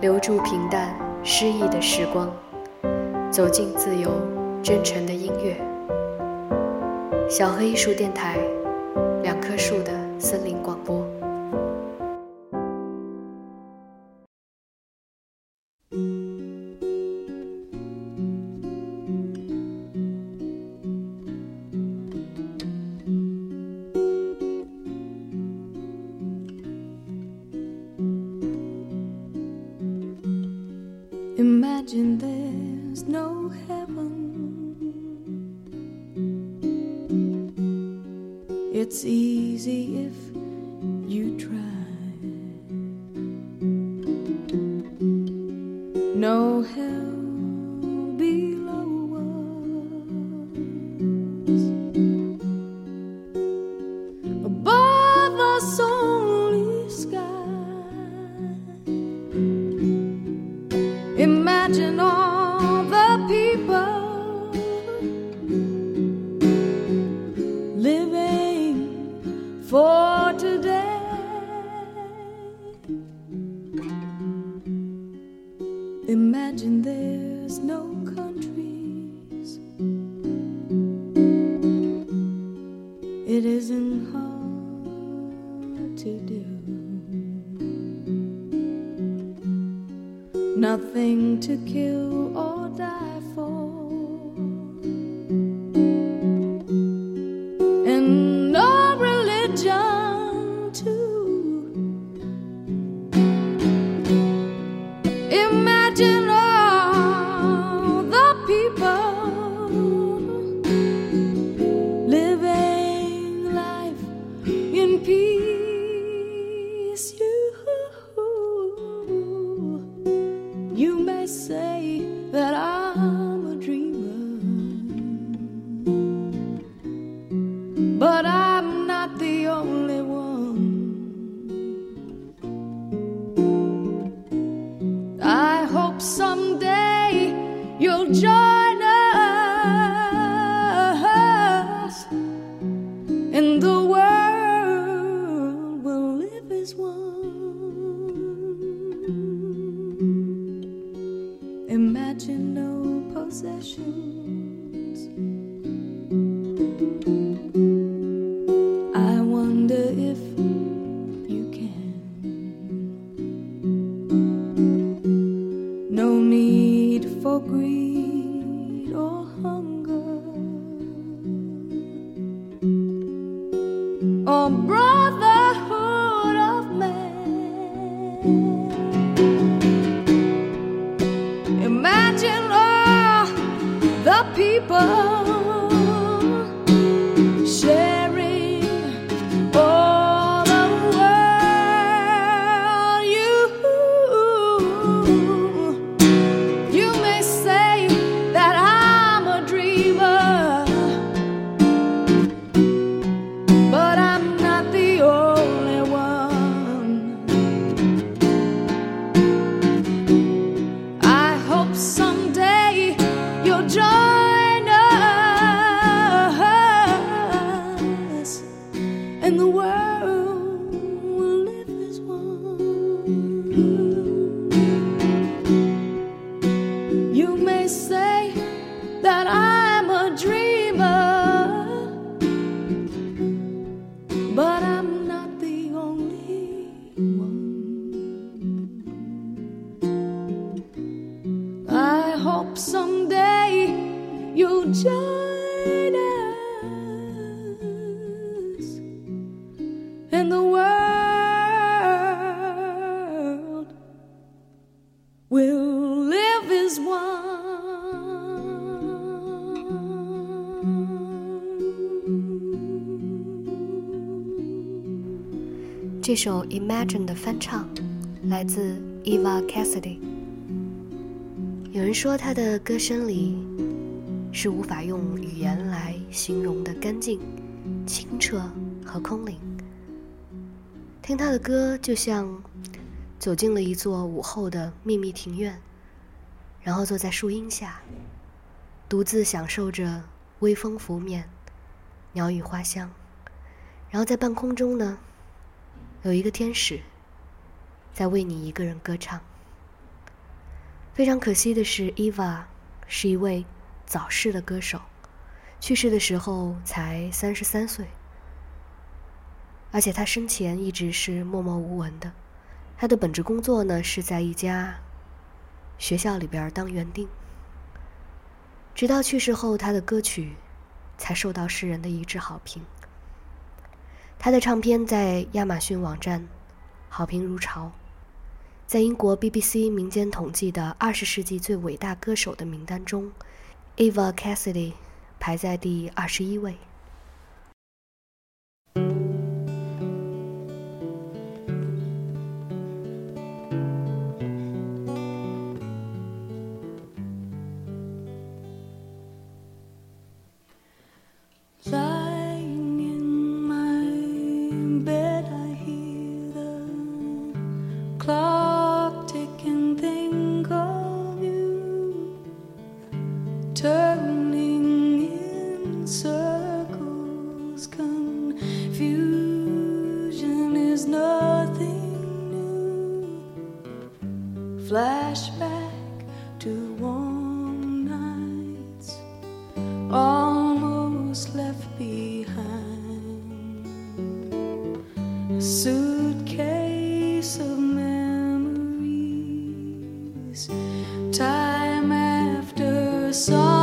留住平淡诗意的时光，走进自由真诚的音乐。小黑艺术电台，两棵树的 No 一首《Imagine》的翻唱来自 Eva Cassidy。有人说她的歌声里是无法用语言来形容的干净、清澈和空灵。听她的歌，就像走进了一座午后的秘密庭院，然后坐在树荫下，独自享受着微风拂面、鸟语花香。然后在半空中呢，有一个天使在为你一个人歌唱。非常可惜的是，Eva 是一位早逝的歌手，去世的时候才三十三岁，而且他生前一直是默默无闻的。他的本职工作呢是在一家。学校里边当园丁，直到去世后，他的歌曲才受到世人的一致好评。他的唱片在亚马逊网站好评如潮，在英国 BBC 民间统计的二十世纪最伟大歌手的名单中，Eva Cassidy 排在第二十一位。saw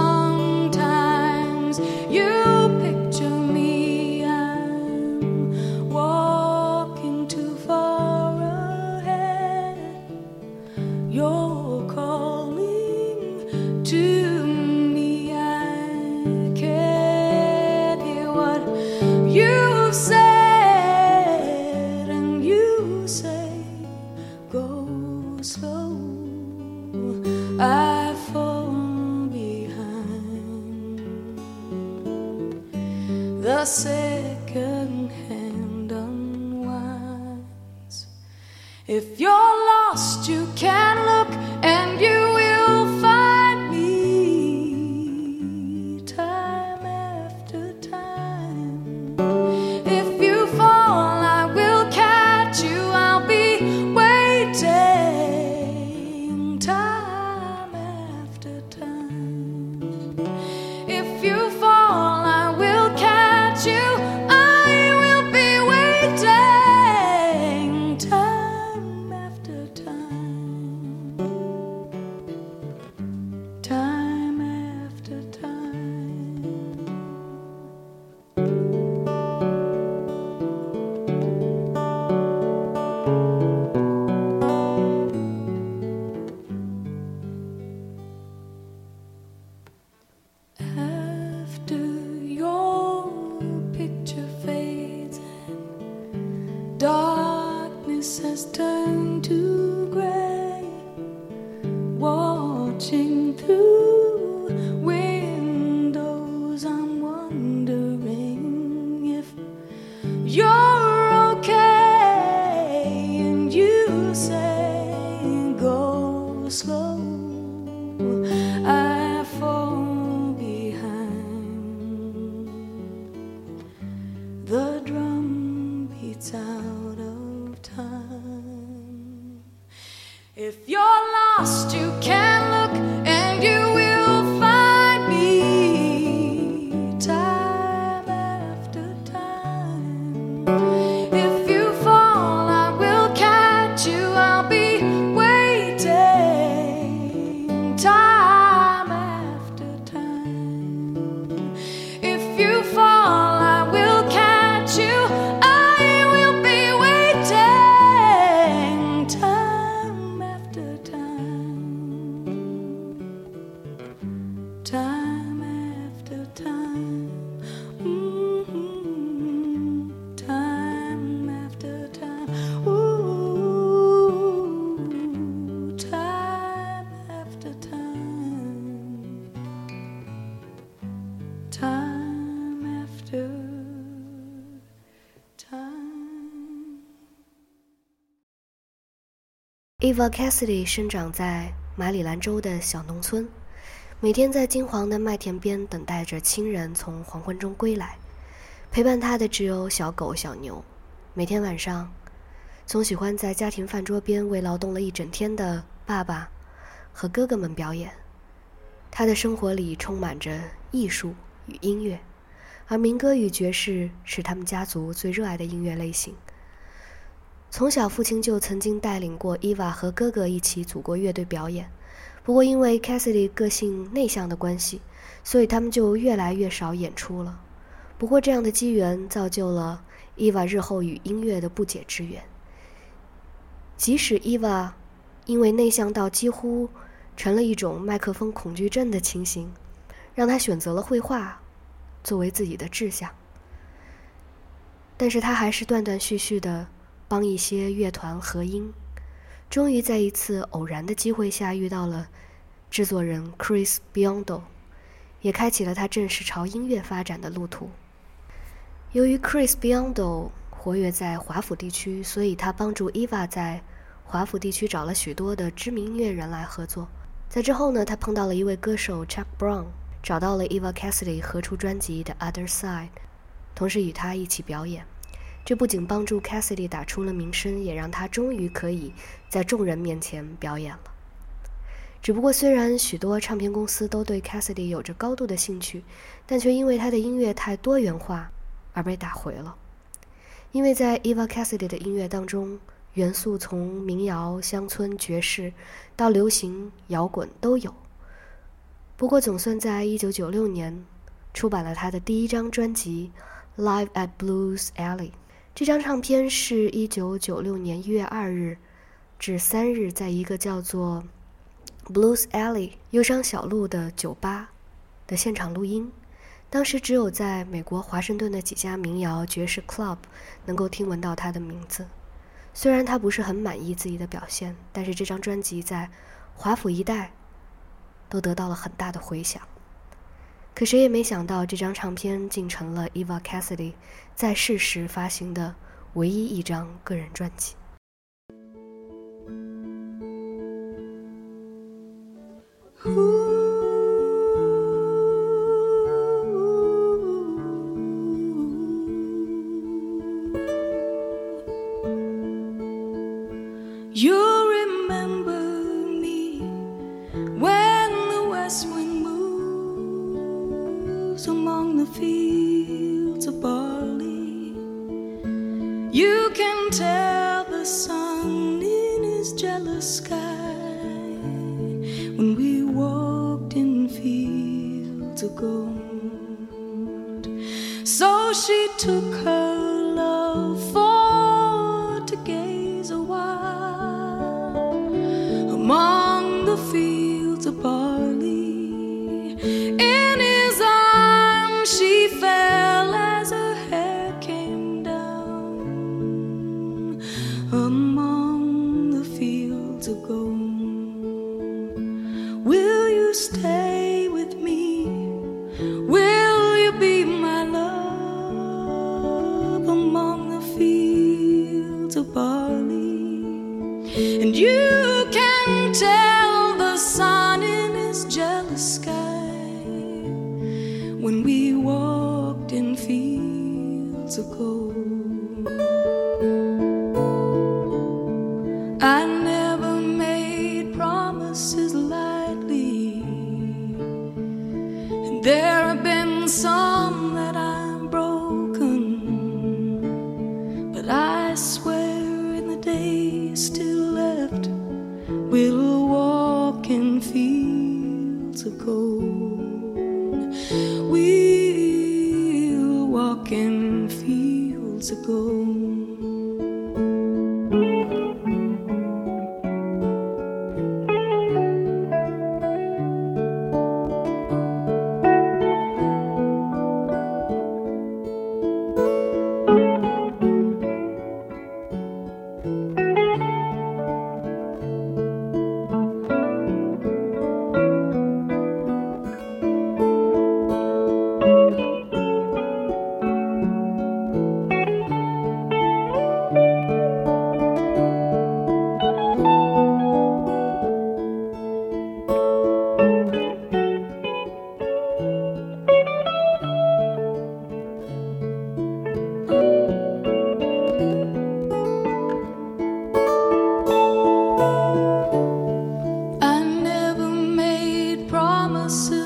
you're Eva Cassidy 生长在马里兰州的小农村，每天在金黄的麦田边等待着亲人从黄昏中归来。陪伴他的只有小狗、小牛。每天晚上，总喜欢在家庭饭桌边为劳动了一整天的爸爸和哥哥们表演。他的生活里充满着艺术与音乐，而民歌与爵士是他们家族最热爱的音乐类型。从小，父亲就曾经带领过伊娃和哥哥一起组过乐队表演。不过，因为 Cassidy 个性内向的关系，所以他们就越来越少演出了。不过，这样的机缘造就了伊娃日后与音乐的不解之缘。即使伊娃因为内向到几乎成了一种麦克风恐惧症的情形，让他选择了绘画作为自己的志向，但是他还是断断续续的。帮一些乐团合音，终于在一次偶然的机会下遇到了制作人 Chris Biondo，也开启了他正式朝音乐发展的路途。由于 Chris Biondo 活跃在华府地区，所以他帮助 Eva 在华府地区找了许多的知名音乐人来合作。在之后呢，他碰到了一位歌手 Chuck Brown，找到了 Eva Cassidy 合出专辑的 Other Side，同时与他一起表演。这不仅帮助 Cassidy 打出了名声，也让他终于可以在众人面前表演了。只不过，虽然许多唱片公司都对 Cassidy 有着高度的兴趣，但却因为他的音乐太多元化而被打回了。因为在 Eva Cassidy 的音乐当中，元素从民谣、乡村、爵士到流行、摇滚都有。不过，总算在1996年出版了他的第一张专辑《Live at Blues Alley》。这张唱片是一九九六年一月二日至三日，在一个叫做 Blues Alley 忧伤小路的酒吧的现场录音。当时只有在美国华盛顿的几家民谣爵士 club 能够听闻到他的名字。虽然他不是很满意自己的表现，但是这张专辑在华府一带都得到了很大的回响。可谁也没想到，这张唱片竟成了 Eva Cassidy 在世时发行的唯一一张个人专辑。months ago. soon.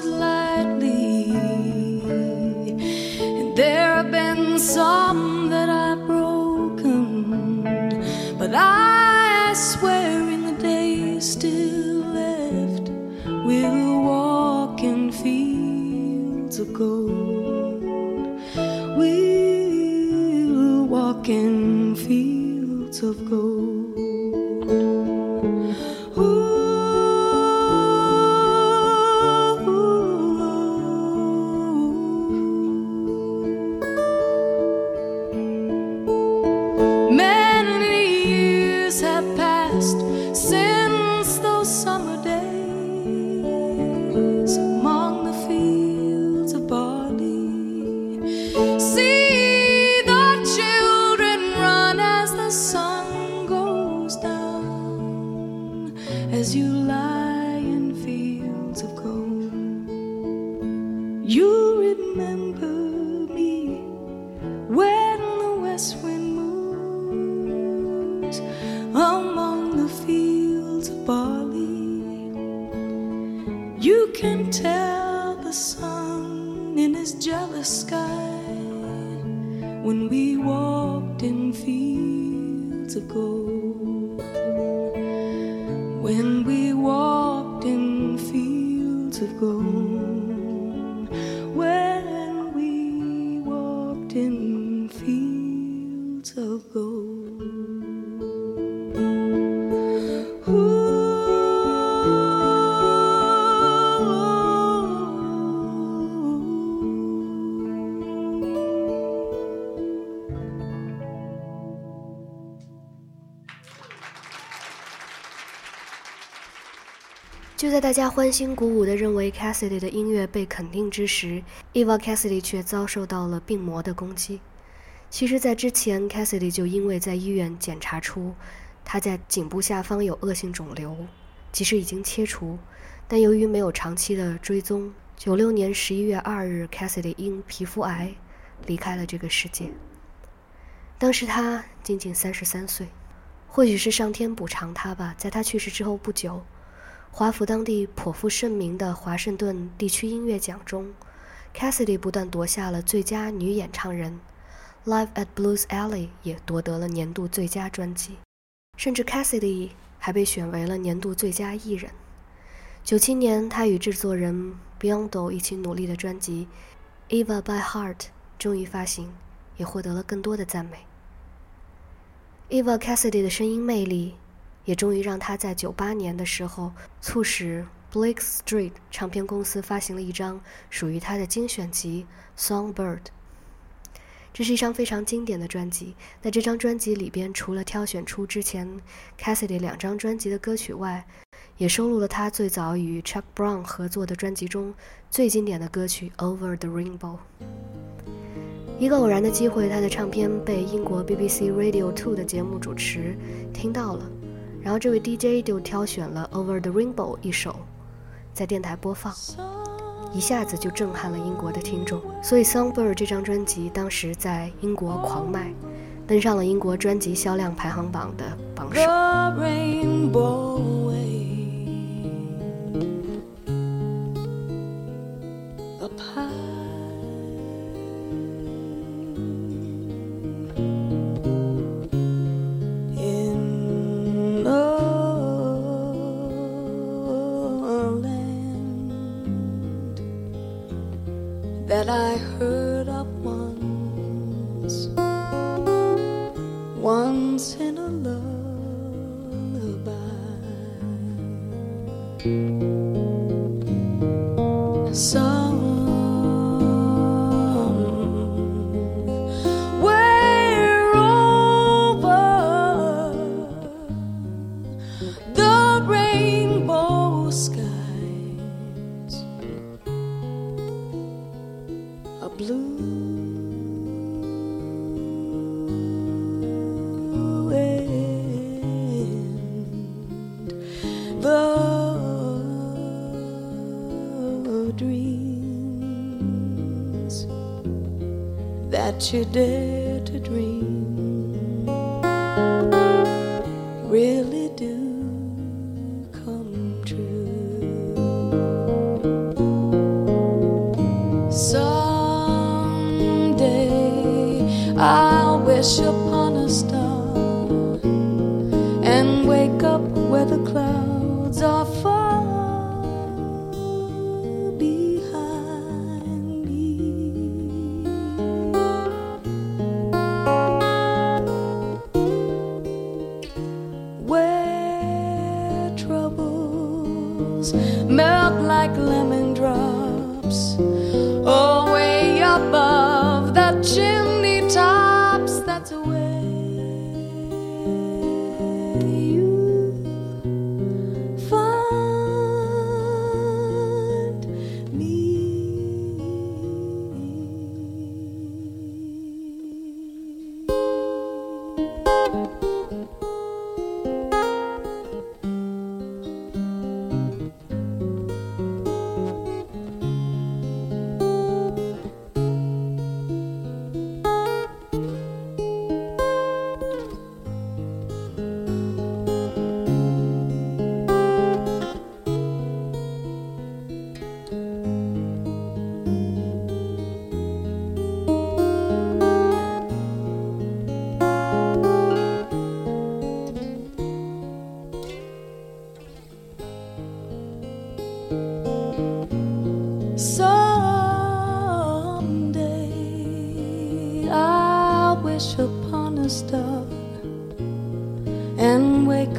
As you lie in fields of gold. 就在大家欢欣鼓舞地认为 Cassidy 的音乐被肯定之时，Eva Cassidy 却遭受到了病魔的攻击。其实，在之前，Cassidy 就因为在医院检查出他在颈部下方有恶性肿瘤，即使已经切除，但由于没有长期的追踪，九六年十一月二日，Cassidy 因皮肤癌离开了这个世界。当时他仅仅三十三岁，或许是上天补偿他吧。在他去世之后不久，华府当地颇负盛名的华盛顿地区音乐奖中，Cassidy 不但夺下了最佳女演唱人，Live at Blues Alley 也夺得了年度最佳专辑，甚至 Cassidy 还被选为了年度最佳艺人。九七年，他与制作人 Biondo 一起努力的专辑《Eva by Heart》终于发行，也获得了更多的赞美。Eva Cassidy 的声音魅力，也终于让他在九八年的时候，促使 Blake Street 唱片公司发行了一张属于他的精选集《Songbird》。这是一张非常经典的专辑。在这张专辑里边，除了挑选出之前 Cassidy 两张专辑的歌曲外，也收录了他最早与 Chuck Brown 合作的专辑中最经典的歌曲《Over the Rainbow》。一个偶然的机会，他的唱片被英国 BBC Radio Two 的节目主持听到了，然后这位 DJ 就挑选了《Over the Rainbow》一首，在电台播放，一下子就震撼了英国的听众。所以《Songbird》这张专辑当时在英国狂卖，登上了英国专辑销量排行榜的榜首。That you dare to dream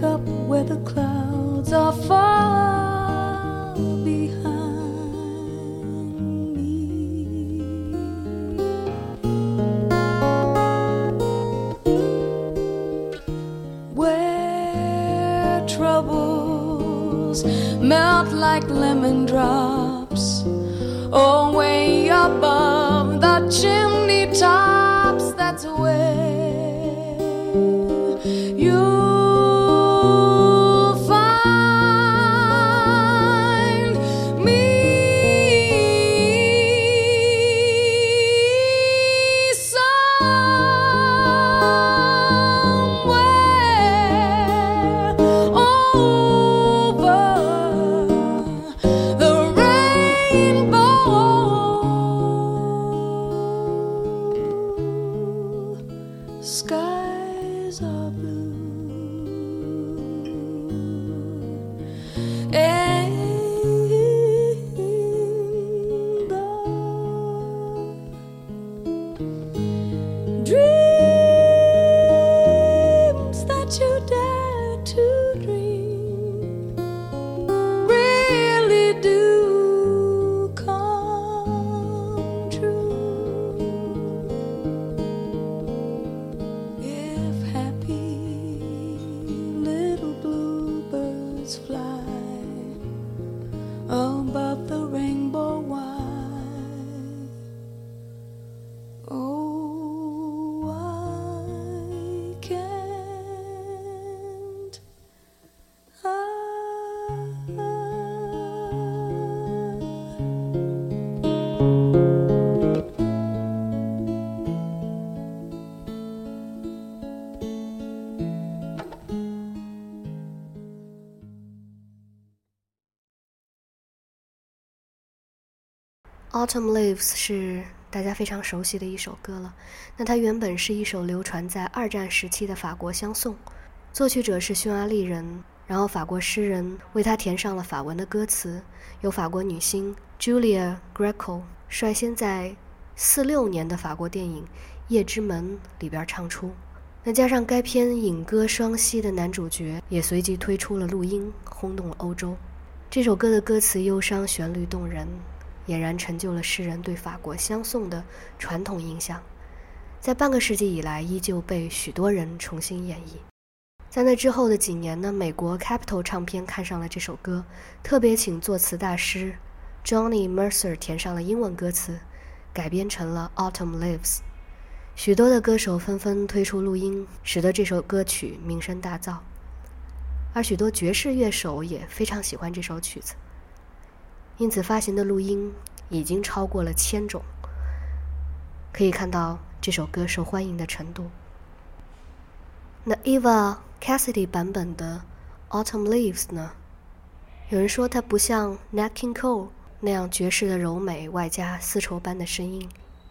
up where the clouds are far Skies are blue. Autumn Leaves》是大家非常熟悉的一首歌了。那它原本是一首流传在二战时期的法国相送，作曲者是匈牙利人，然后法国诗人为它填上了法文的歌词，由法国女星 Julia Greco 率先在四六年的法国电影《夜之门》里边唱出。那加上该片影歌双栖的男主角也随即推出了录音，轰动了欧洲。这首歌的歌词忧伤，旋律动人，俨然成就了诗人对法国相送的传统印象，在半个世纪以来依旧被许多人重新演绎。在那之后的几年呢，美国 Capitol 唱片看上了这首歌，特别请作词大师 Johnny Mercer 填上了英文歌词，改编成了《Autumn Leaves》。许多的歌手纷纷推出录音，使得这首歌曲名声大噪。而许多爵士乐手也非常喜欢这首曲子，因此发行的录音已经超过了千种，可以看到这首歌受欢迎的程度。那 Eva Cassidy 版本的《Autumn Leaves》呢？有人说它不像 Nat King Cole 那样爵士的柔美，外加丝绸般的声音，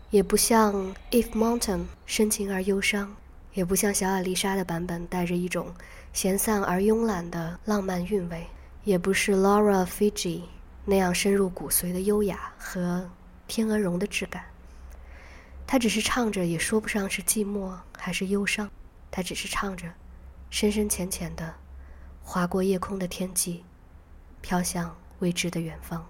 也不像 Eve Mountain 深情而忧伤，也不像小亚丽莎的版本带着一种闲散而慵懒的浪漫韵味，也不是 Laura Fiji 那样深入骨髓的优雅和天鹅绒的质感。他只是唱着，也说不上是寂寞还是忧伤，他只是唱着，深深浅浅的，划过夜空的天际，飘向未知的远方。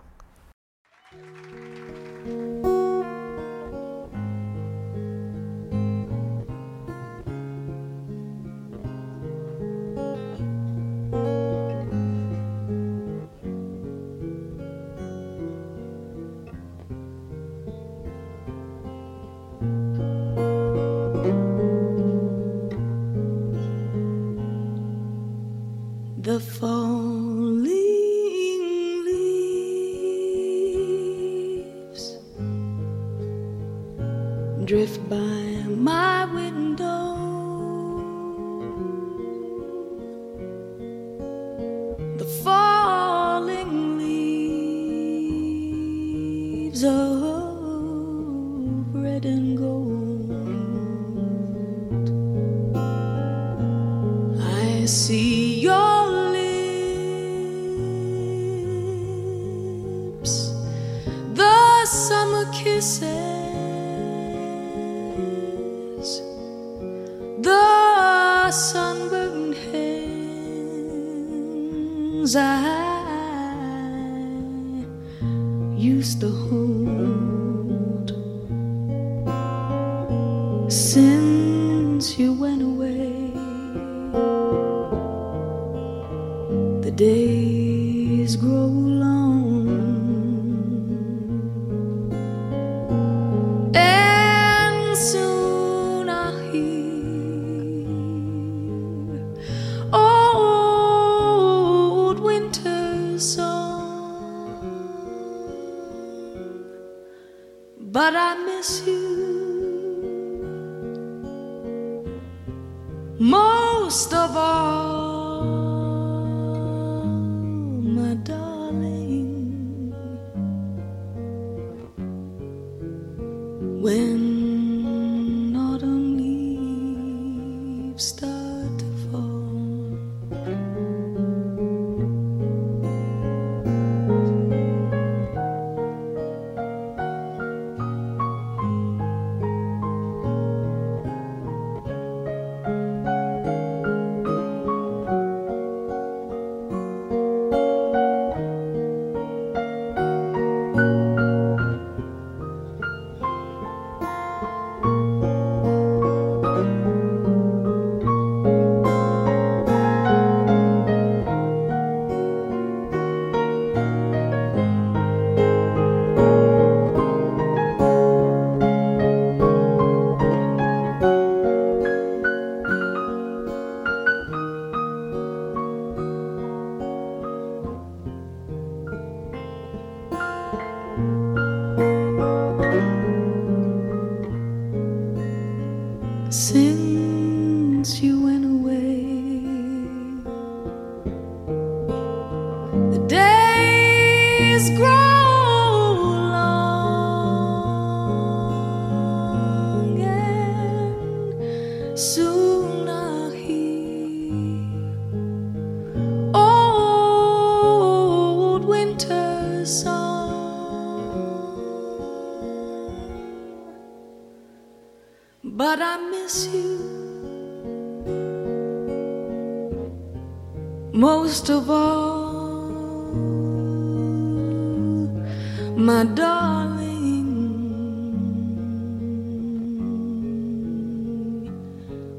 Most of all,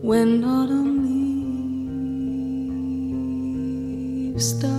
When autumn leaves start